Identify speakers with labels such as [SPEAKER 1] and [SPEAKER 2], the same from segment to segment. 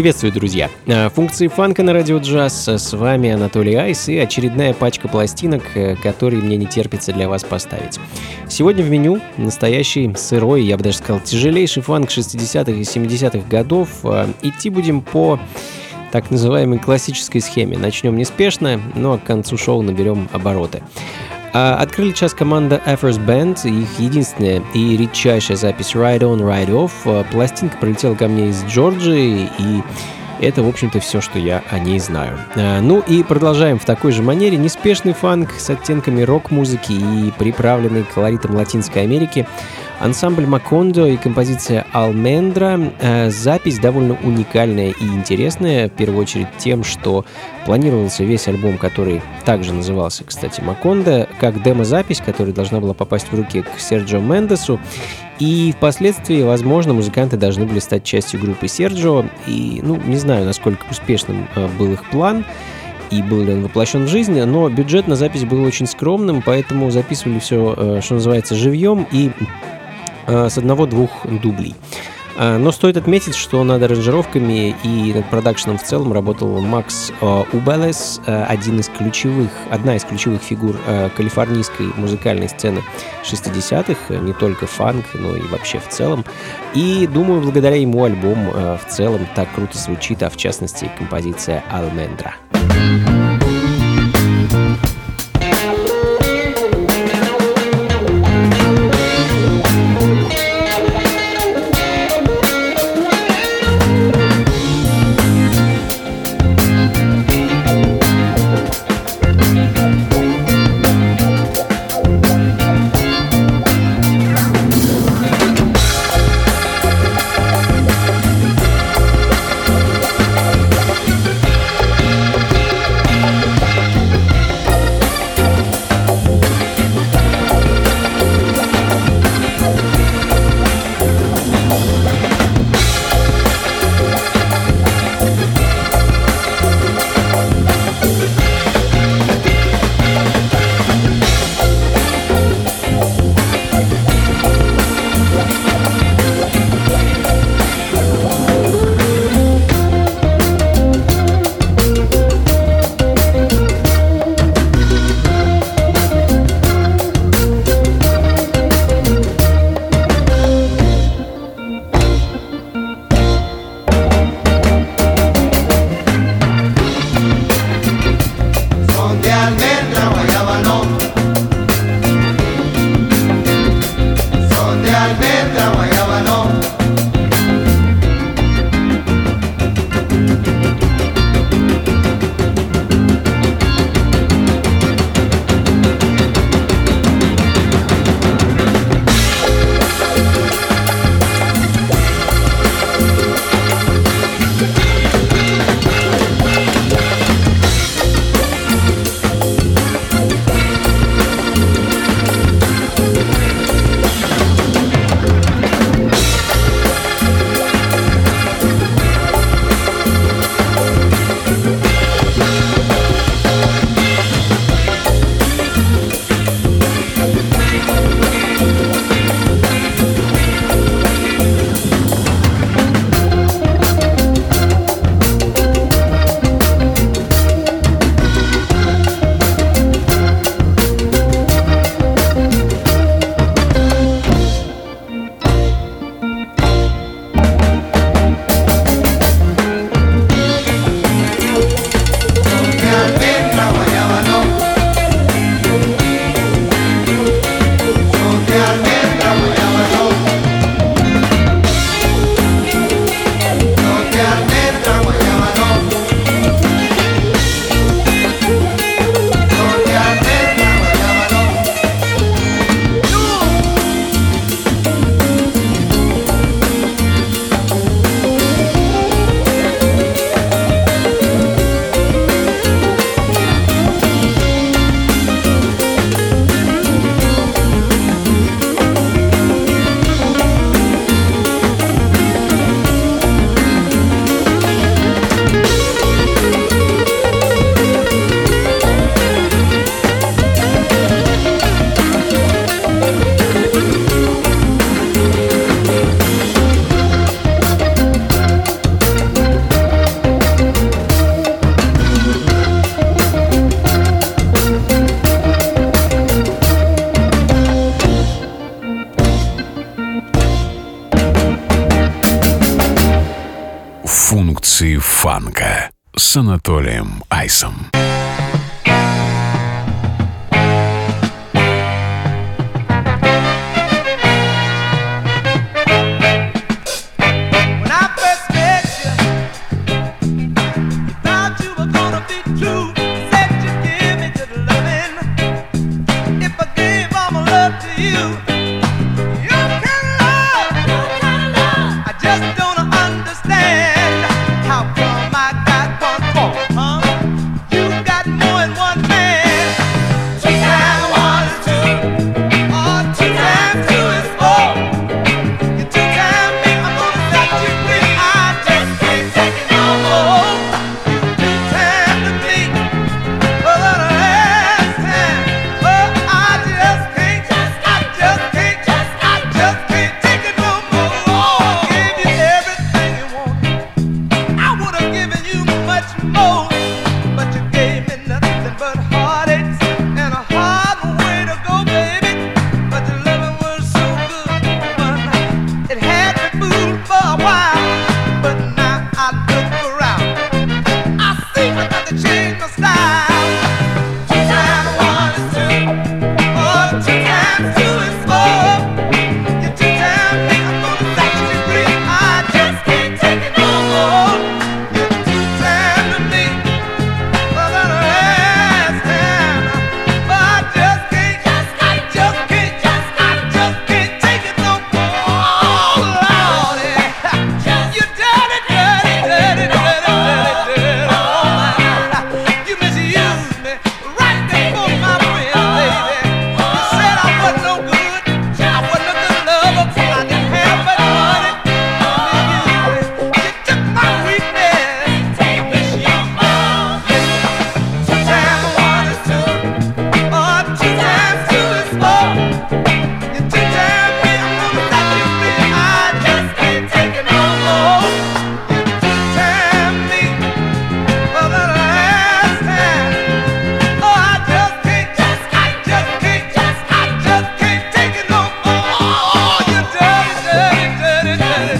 [SPEAKER 1] Приветствую, друзья! Э, функции фанка на радио джаз. С вами Анатолий Айс и очередная пачка пластинок, э, которые мне не терпится для вас поставить. Сегодня в меню настоящий сырой, я бы даже сказал, тяжелейший фанк 60-х и 70-х годов. Э, идти будем по так называемой классической схеме. Начнем неспешно, но к концу шоу наберем обороты. А, открыли час команда Efforts Band, их единственная и редчайшая запись Ride On, Ride Off. А, пластинка прилетела ко мне из Джорджии, и это, в общем-то, все, что я о ней знаю. А, ну и продолжаем в такой же манере. Неспешный фанк с оттенками рок-музыки и приправленный колоритом Латинской Америки. Ансамбль Макондо и композиция Алмендра. Э, запись довольно уникальная и интересная, в первую очередь тем, что планировался весь альбом, который также назывался, кстати, Макондо, как демозапись, которая должна была попасть в руки к Серджио Мендесу. И впоследствии, возможно, музыканты должны были стать частью группы Серджио. И, ну, не знаю, насколько успешным э, был их план и был ли он воплощен в жизнь, но бюджет на запись был очень скромным, поэтому записывали все, э, что называется, живьем, и Э, с одного-двух дублей. Э, но стоит отметить, что над аранжировками и над продакшеном в целом работал Макс э, Убелес, один из ключевых, одна из ключевых фигур калифорнийской музыкальной сцены 60-х, не только фанк, но и вообще в целом. И думаю, благодаря ему альбом в целом так круто звучит, а в частности композиция «Алмендра».
[SPEAKER 2] фанка Анатолием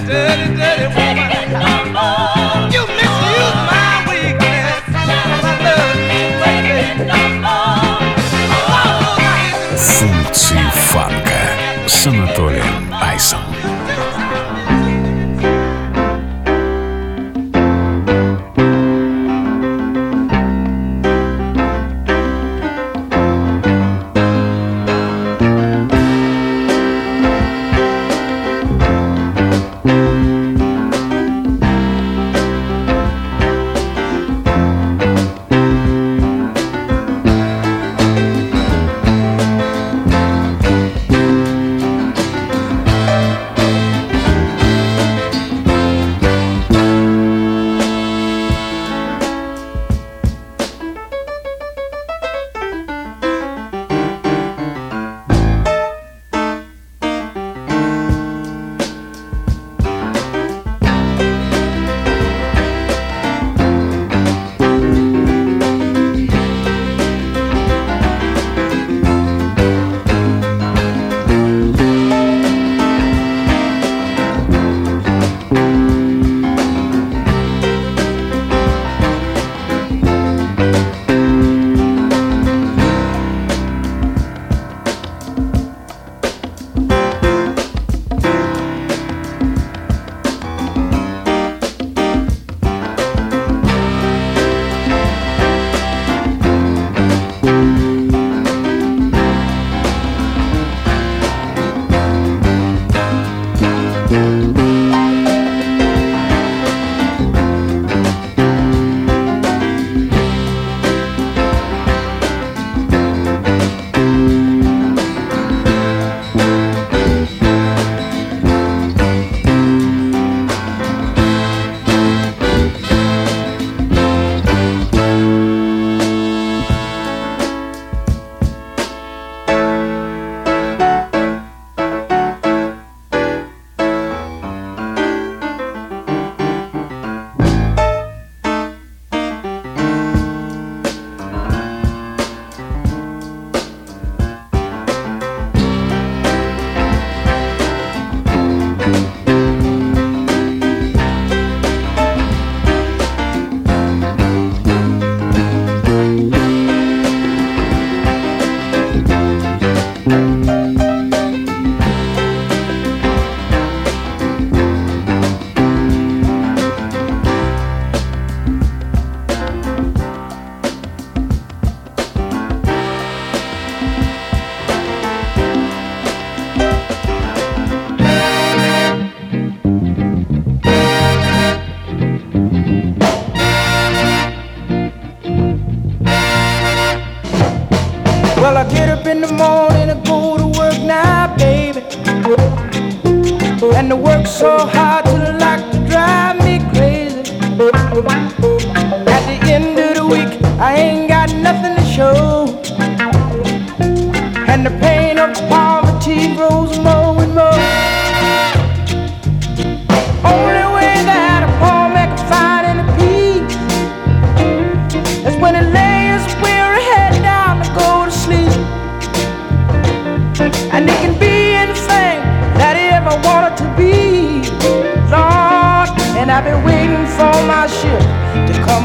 [SPEAKER 3] dirty, dirty woman. You misuse my weakness. I love you, baby. Функции фанка с Анатолием Айсом.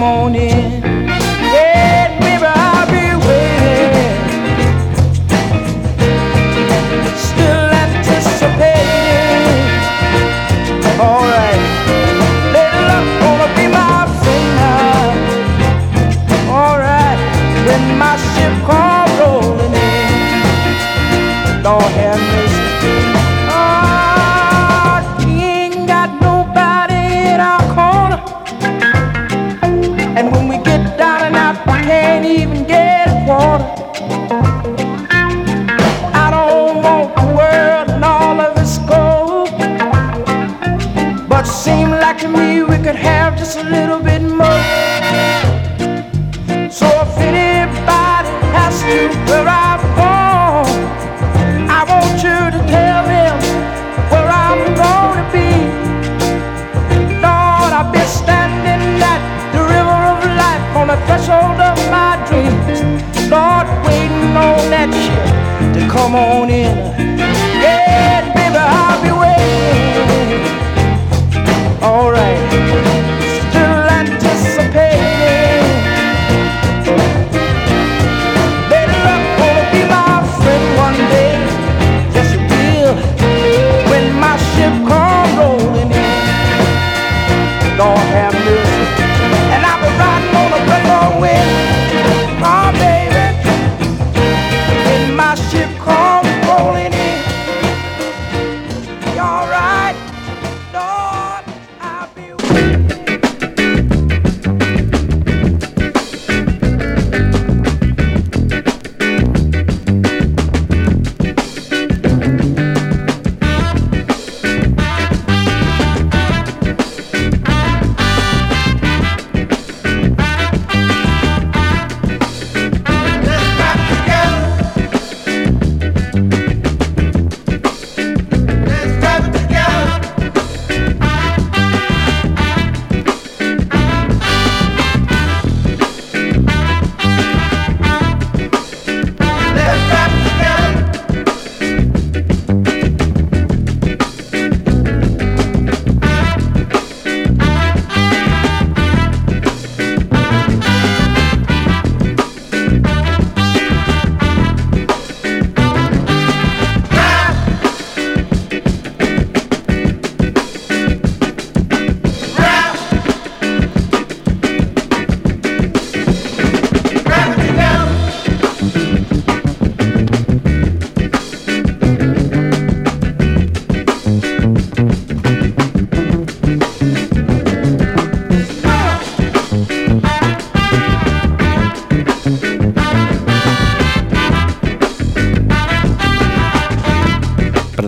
[SPEAKER 3] morning.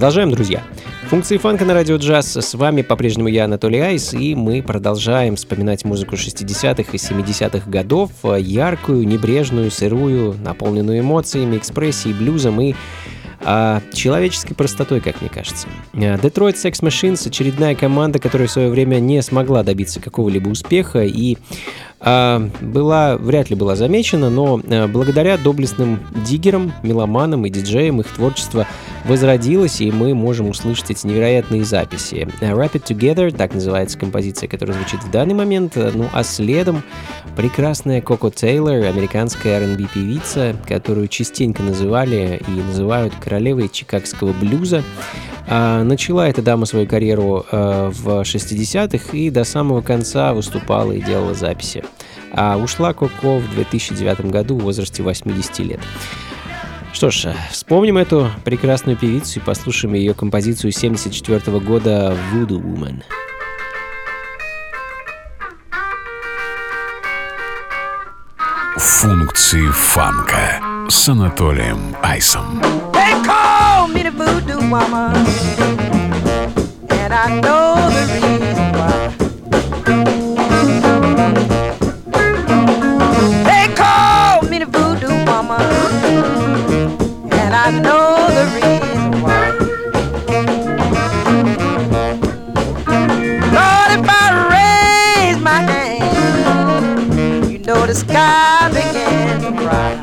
[SPEAKER 1] Продолжаем, друзья. Функции фанка на радио джаз. С вами по-прежнему я, Анатолий Айс, и мы продолжаем вспоминать музыку 60-х и 70-х годов, яркую, небрежную, сырую, наполненную эмоциями, экспрессией, блюзом и а, человеческой простотой, как мне кажется. Detroit Sex Machines — очередная команда, которая в свое время не смогла добиться какого-либо успеха и а, была, вряд ли была замечена, но а, благодаря доблестным диггерам, меломанам и диджеям их творчество возродилось, и мы можем услышать эти невероятные записи. Rapid Together, так называется композиция, которая звучит в данный момент, ну а следом прекрасная Коко Тейлор, американская R&B певица, которую частенько называли и называют королевой чикагского блюза. А, начала эта дама свою карьеру а, в 60-х и до самого конца выступала и делала записи. А ушла Коко в 2009 году в возрасте 80 лет. Что ж, вспомним эту прекрасную певицу и послушаем ее композицию 74 года «Voodoo Woman».
[SPEAKER 2] Функции фанка
[SPEAKER 4] с Анатолием Айсом.
[SPEAKER 3] They call me the voodoo woman, and I know the reason the sky began to cry.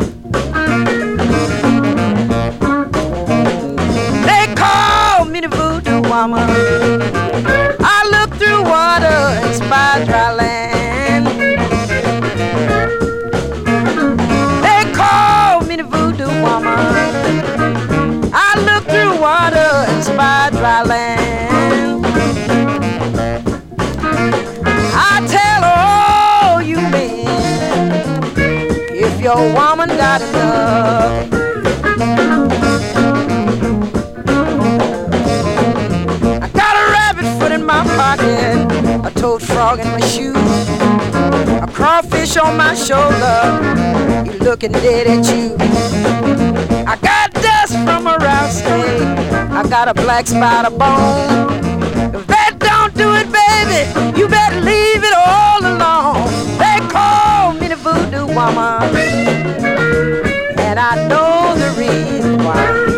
[SPEAKER 3] They call me the voodoo woman. Your woman got enough. I got a rabbit foot in my pocket, a toad frog in my shoe, a crawfish on my shoulder. You looking dead at you. I got dust from a rattlesnake. I got a black spider bone. If that don't do it, baby, you better leave it all alone. They call me the voodoo woman, and I know the reason why.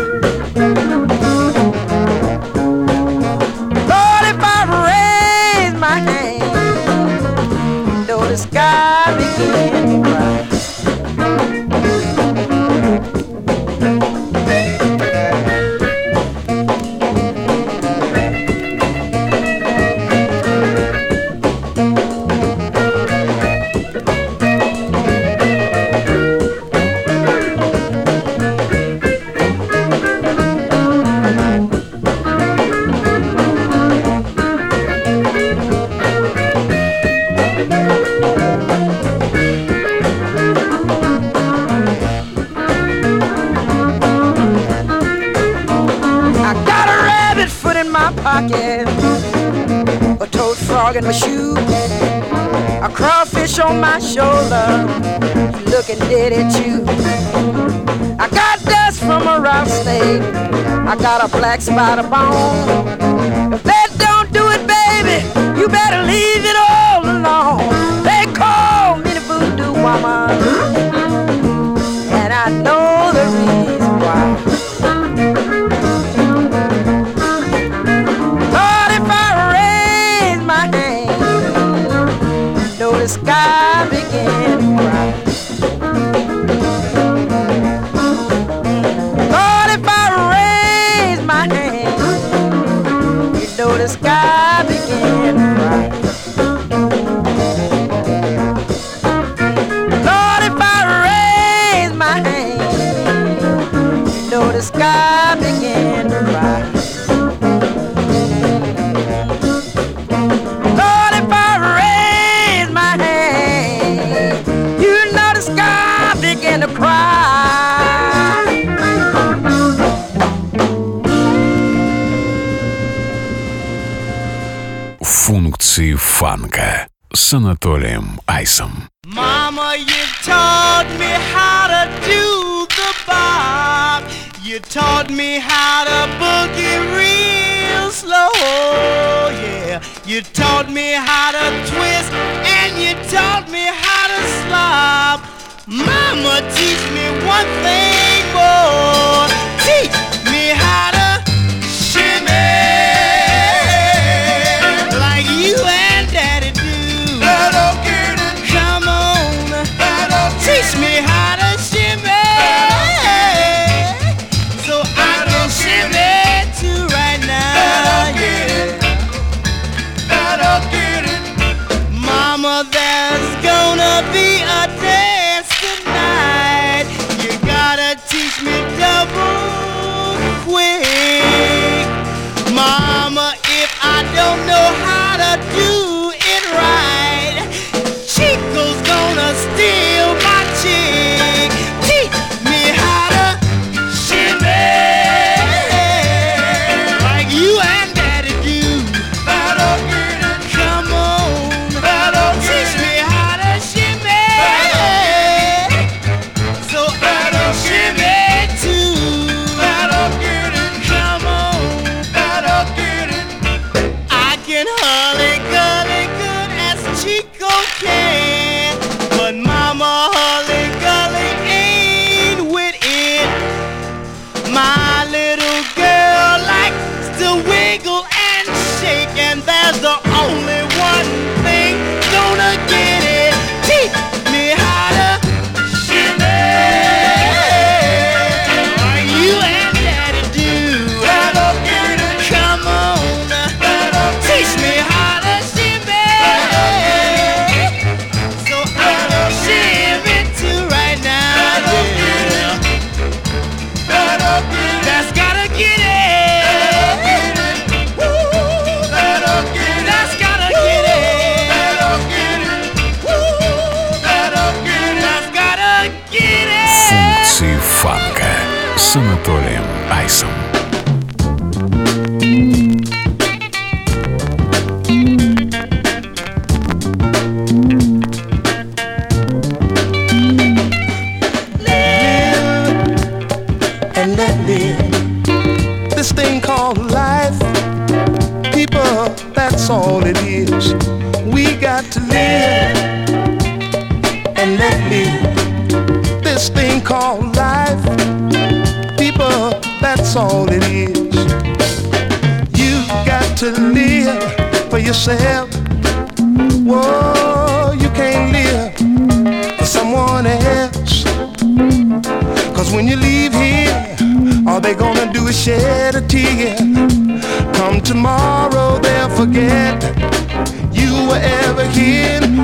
[SPEAKER 3] My shoe, a crawfish on my shoulder, looking dead at you. I got dust from a rattlesnake, I got a black spider bone. If that don't do it, baby, you better leave it all the sky begin to cry.
[SPEAKER 4] с Анатолием Айсом.
[SPEAKER 2] Mama, you taught me how to do the bob. You taught me how to boogie real slow, yeah. You taught me how to twist and you taught me how to slop. Mama, teach me one thing more. Teach me how to
[SPEAKER 5] tomorrow they'll forget you were ever here.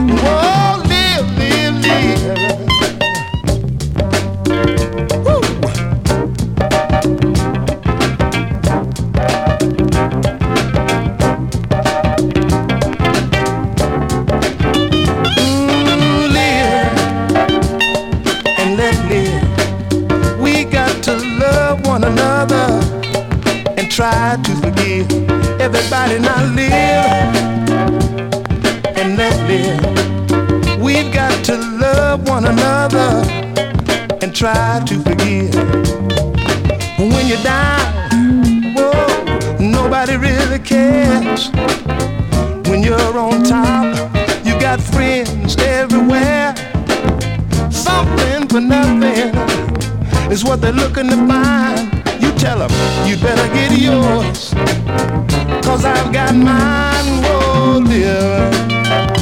[SPEAKER 5] try to forgive. When you're down, whoa, nobody really cares. When you're on top, you got friends everywhere. Something for nothing is what they're looking to find. You tell them you better get yours, cause I've got mine, whoa, dear.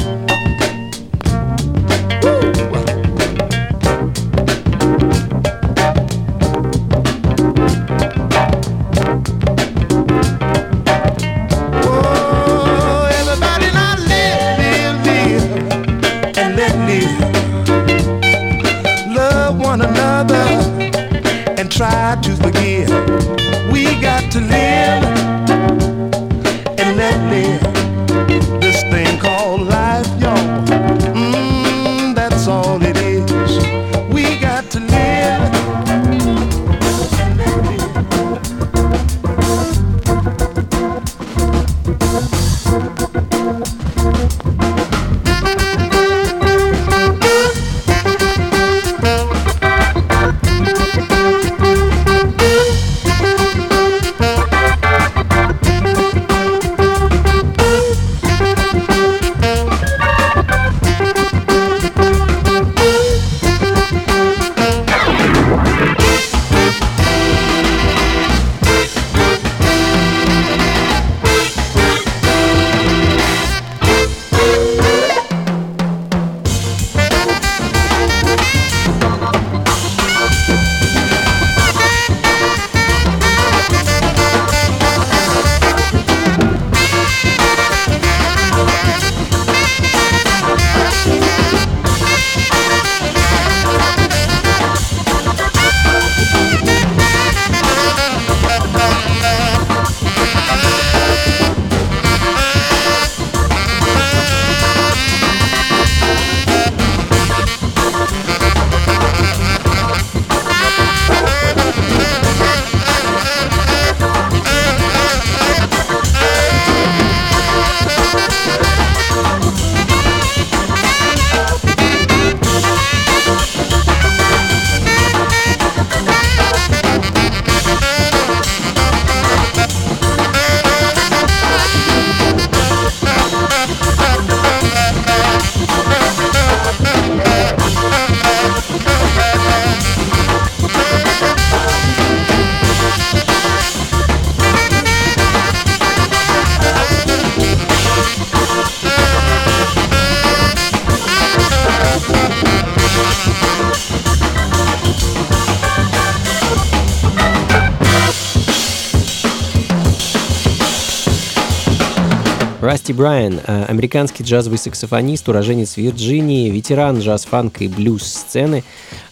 [SPEAKER 1] Расти Брайан, э, американский джазовый саксофонист, уроженец Вирджинии, ветеран джаз-фанка и блюз-сцены.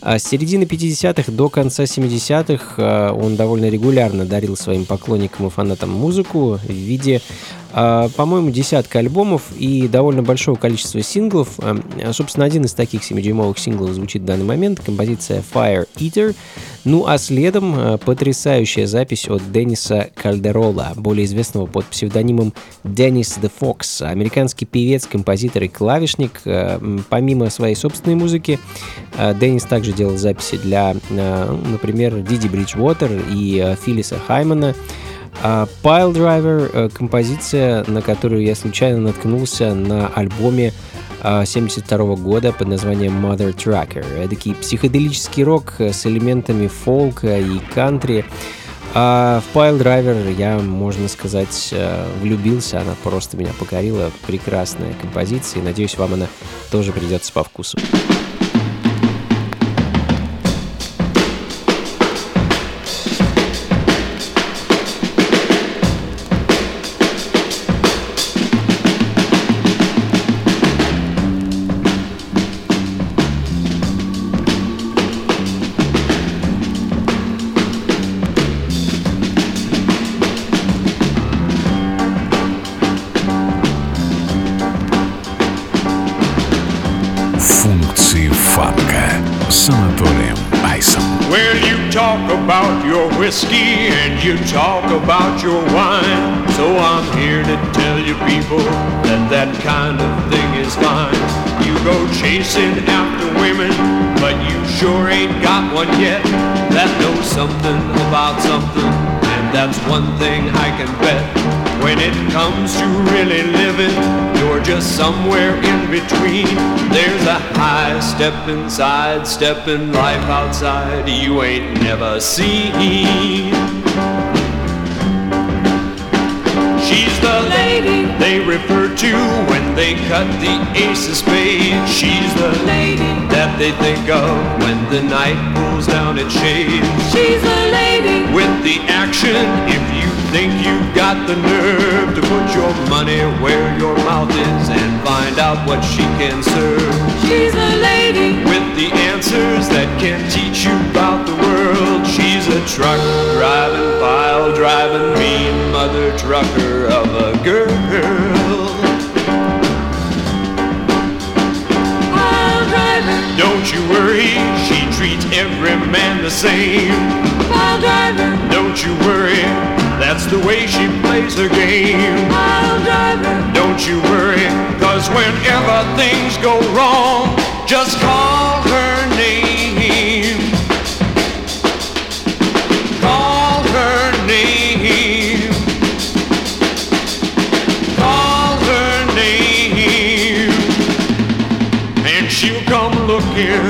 [SPEAKER 1] А с середины 50-х до конца 70-х э, он довольно регулярно дарил своим поклонникам и фанатам музыку в виде по-моему, десятка альбомов и довольно большого количества синглов. А, собственно, один из таких 7-дюймовых синглов звучит в данный момент, композиция Fire Eater. Ну а следом а, потрясающая запись от Денниса Кальдерола, более известного под псевдонимом Деннис The Fox, американский певец, композитор и клавишник. Помимо своей собственной музыки, Деннис также делал записи для, например, Диди Бриджвотер и Филлиса Хаймана. А Pile Driver э, — композиция, на которую я случайно наткнулся на альбоме 72 а, года под названием Mother Tracker. Эдакий психоделический рок с элементами фолка и кантри. А в Pile Driver я, можно сказать, э, влюбился. Она просто меня покорила. Прекрасная композиция. Надеюсь, вам она тоже придется по вкусу.
[SPEAKER 6] One yet that knows something about something. And that's one thing I can bet. When it comes to really living, you're just somewhere in between. There's a high step inside, step in life outside you ain't never seen. She's the lady they refer to when they cut the ace of spades. She's the lady that they think of when the night pulls down its shades.
[SPEAKER 7] She's a lady
[SPEAKER 6] with the action. If you think you've got the nerve to put your money where your mouth is and find out what she can serve.
[SPEAKER 7] She's a lady
[SPEAKER 6] with the answers that can teach you about the world. She's a truck driving, pile driving, mean mother trucker of a girl. Don't you worry, she treats every man the same.
[SPEAKER 7] Pile driver,
[SPEAKER 6] don't you worry, that's the way she plays her game.
[SPEAKER 7] Pile driver,
[SPEAKER 6] don't you worry, cause whenever things go wrong, just call her here.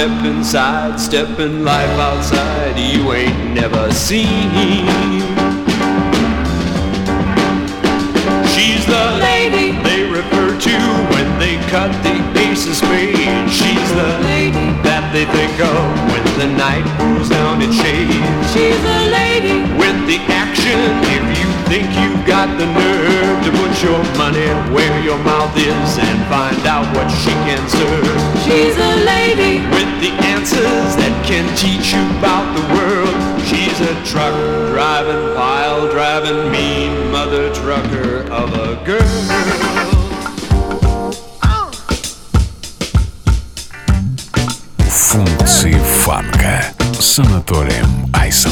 [SPEAKER 6] Step inside, step in life outside you ain't never seen. She's the lady they refer to when they cut the ace of spades. She's the lady that they think of when the night pulls down its shades.
[SPEAKER 7] She's the lady
[SPEAKER 6] with the action. If you think you've got the nerve to put your money where your mouth is and find out what she can serve.
[SPEAKER 7] She's a lady.
[SPEAKER 6] With the answers that can teach you about the world. She's a truck driving, pile driving, mean mother trucker of a girl.
[SPEAKER 8] Функции фанка с Анатолием Айсом.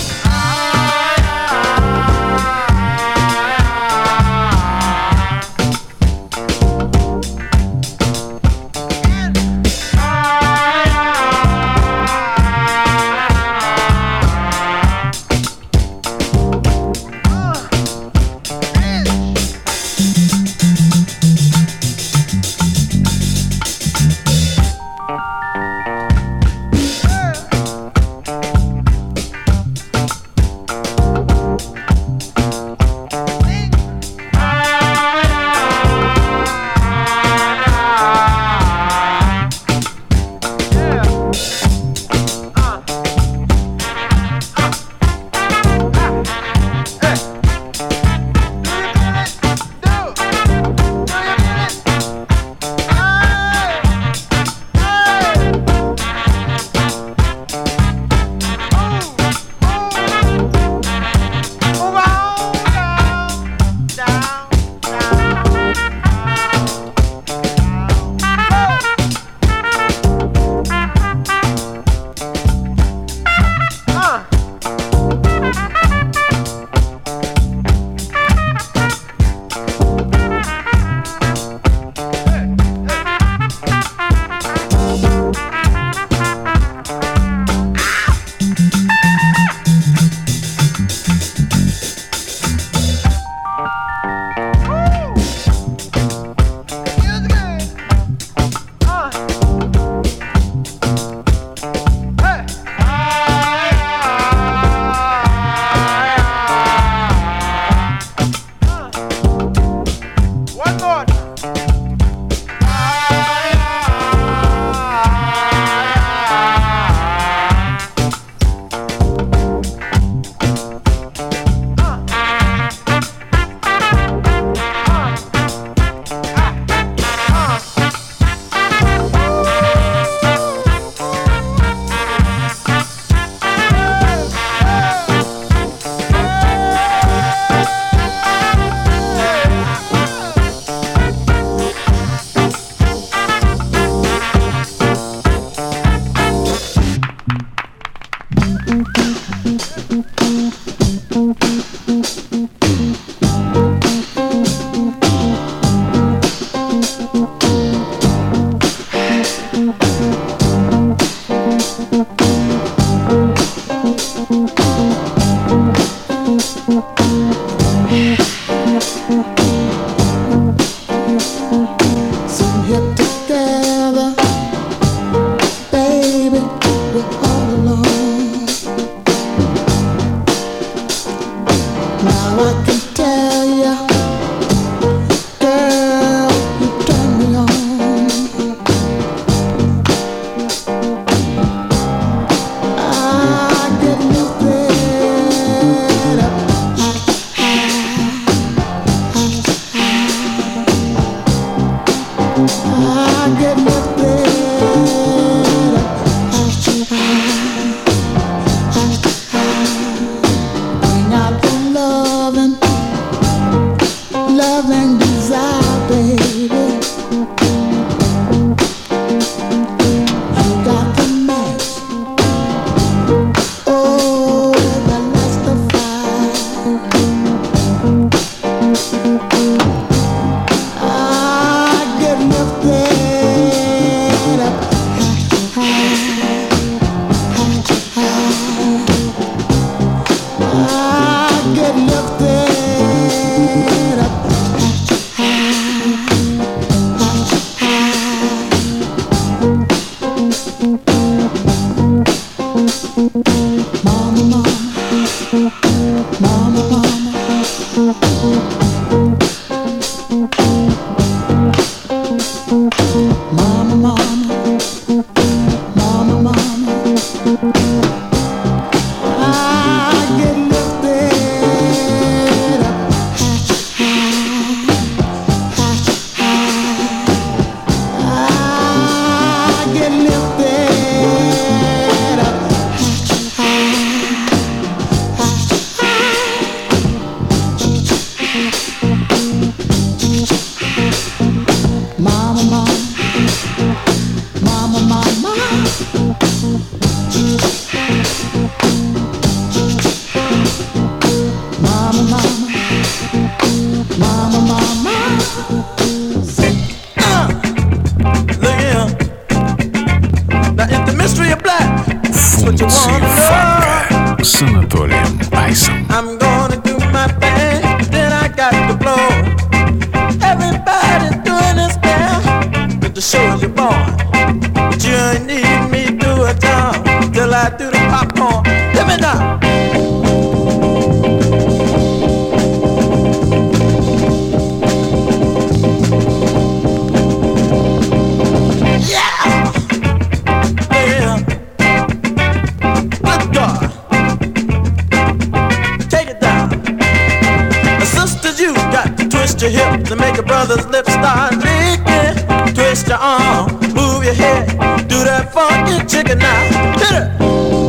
[SPEAKER 9] Twist your hips and make your brother's lips start leaking. Twist your arm, move your head, do that funky chicken now. Hit it.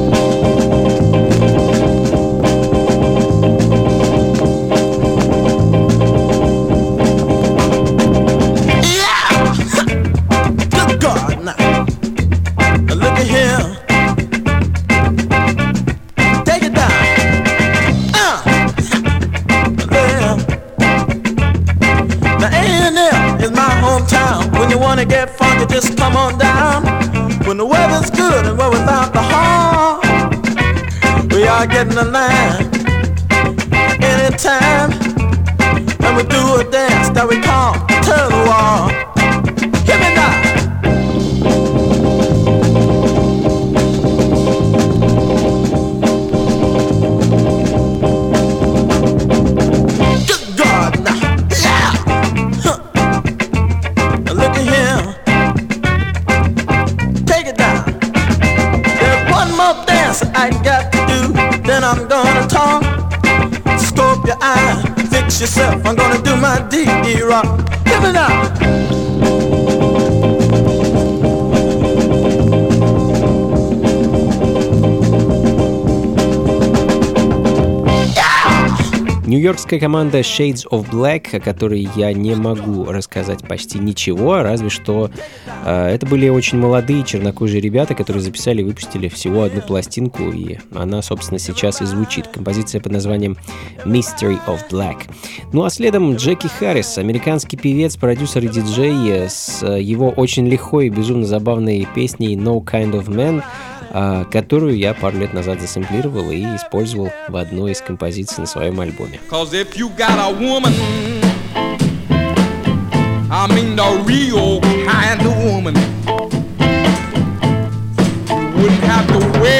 [SPEAKER 9] the night.
[SPEAKER 1] Нью-Йоркская команда Shades of Black, о которой я не могу рассказать почти ничего, разве что э, это были очень молодые чернокожие ребята, которые записали и выпустили всего одну пластинку, и она, собственно, сейчас и звучит. Композиция под названием Mystery of Black. Ну а следом Джеки Харрис, американский певец, продюсер и диджей, с его очень лихой и безумно забавной песней No Kind of Man, которую я пару лет назад засэмплировал и использовал в одной из композиций на своем альбоме.
[SPEAKER 10] Have to worry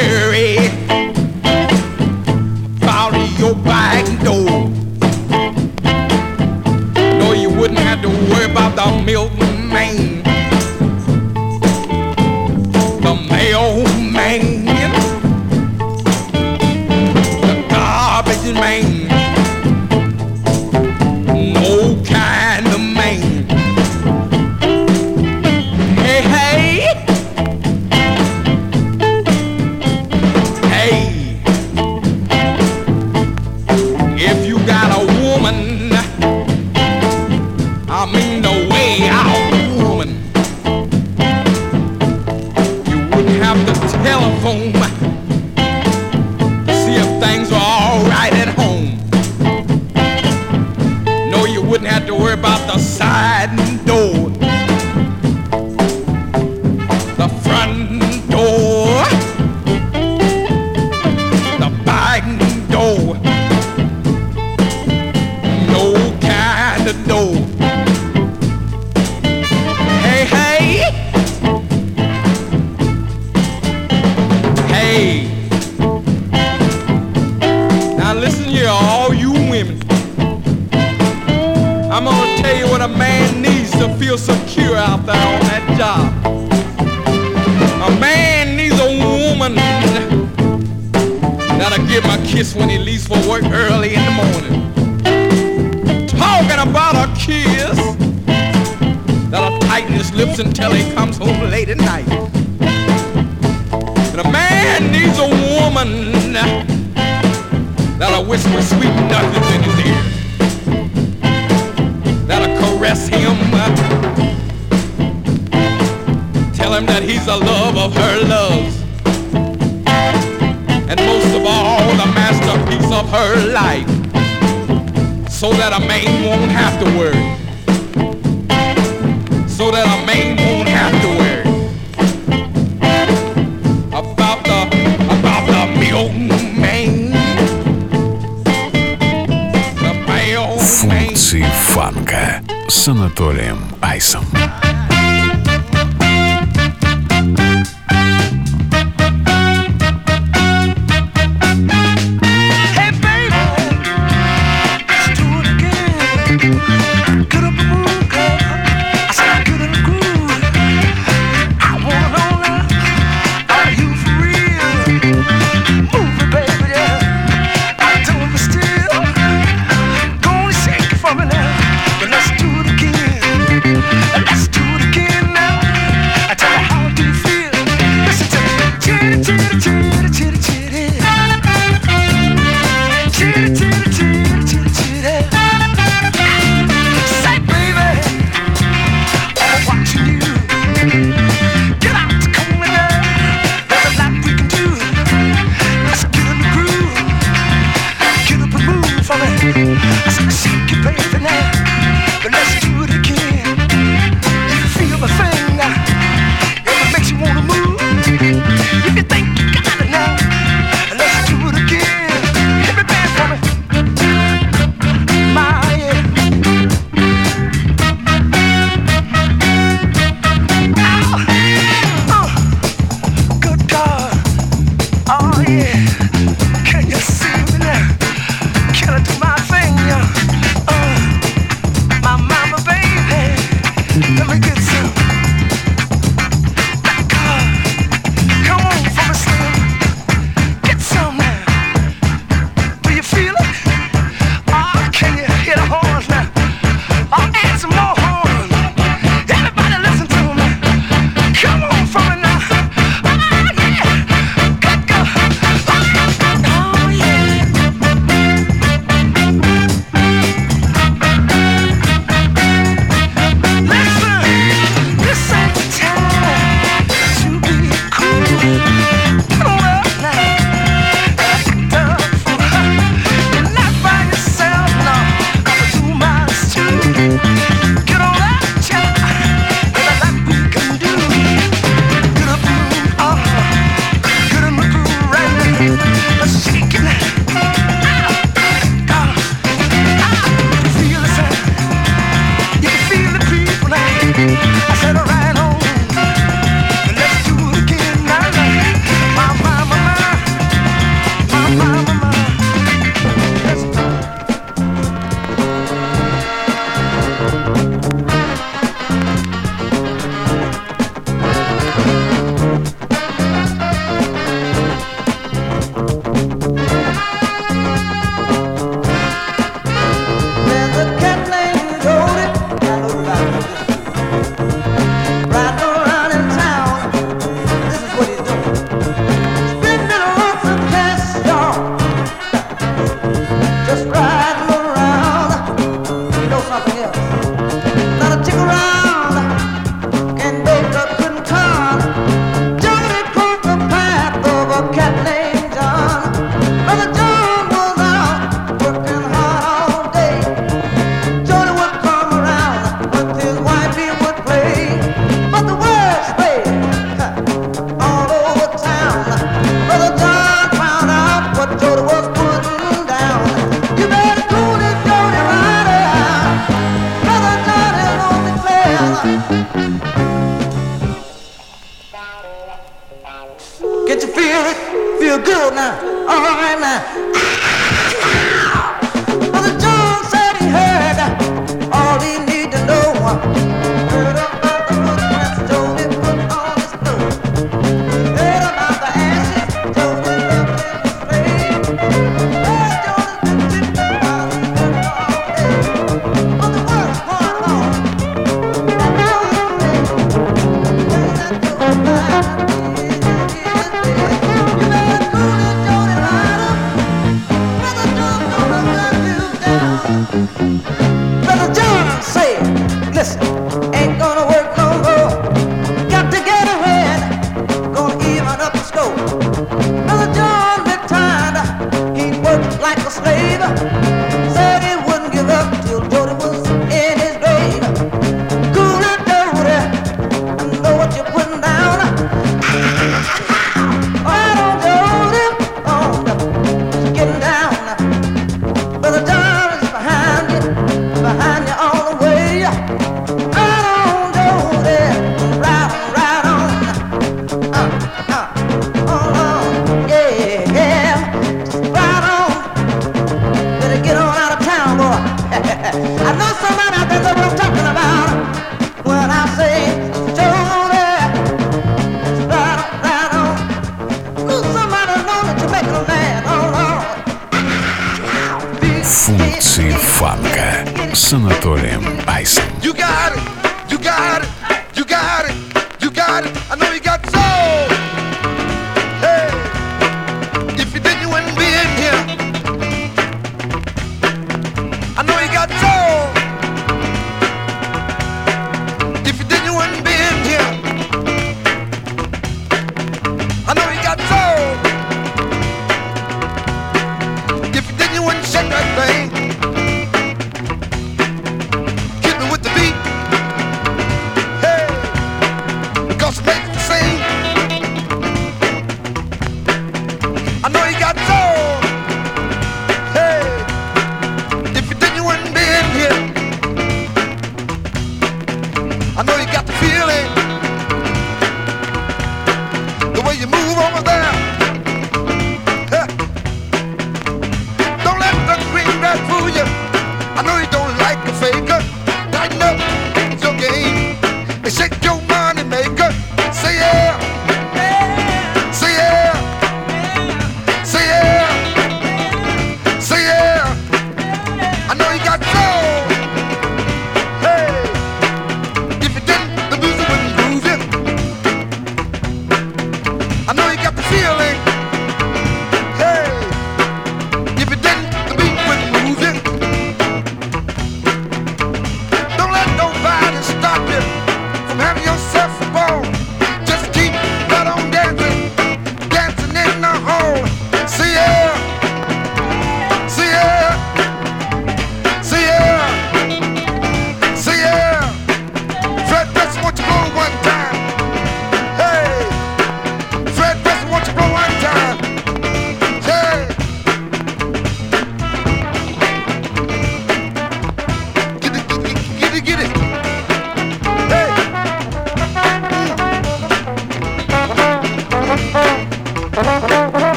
[SPEAKER 10] early in the morning. Talking about a kiss that'll tighten his lips until he comes home late at night. And a man needs a woman that'll whisper sweet nothings in his ear that'll caress him. Tell him that he's the love of her loves her life so that a man won't have to worry. So that a man won't have to worry about the about the middleman.
[SPEAKER 2] Функции фанка с Анатолием Айсом.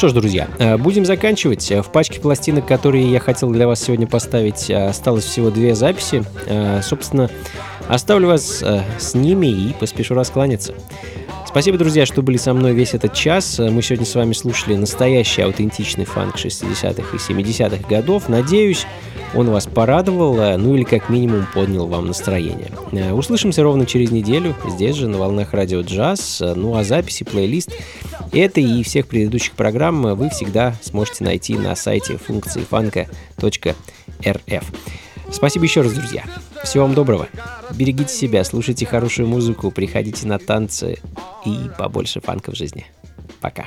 [SPEAKER 1] Что ж, друзья, э, будем заканчивать. Э, В пачке пластинок, которые я хотел для вас сегодня поставить, э, осталось всего две записи. Собственно, оставлю вас с ними и поспешу раскланяться. Спасибо, друзья, что были со мной весь этот час. Мы сегодня с вами слушали настоящий аутентичный фанк 60-х и 70-х годов. Надеюсь, он вас порадовал, э, ну или как минимум поднял вам настроение. Э, Услышимся ровно через неделю, здесь же, на волнах радио джаз. Э, Ну а записи, плейлист этой и всех предыдущих программ вы всегда сможете найти на сайте функции фанка.рф. Спасибо еще раз, друзья. Всего вам доброго. Берегите себя, слушайте хорошую музыку, приходите на танцы и побольше фанка в жизни. Пока.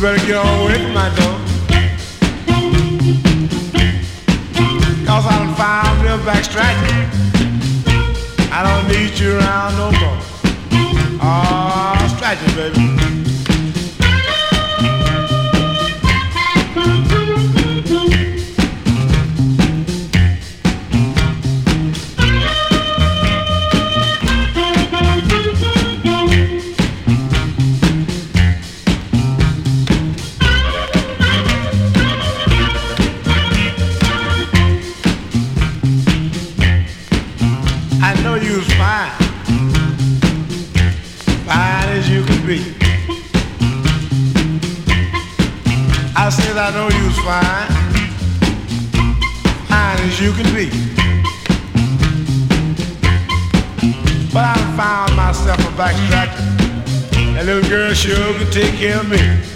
[SPEAKER 5] You better get on away from my door. Cause I done found them back striking. I don't need you around no more. Oh, striking, baby. I know you was fine, fine as you can be. But I found myself a backtracker. That little girl sure could take care of me.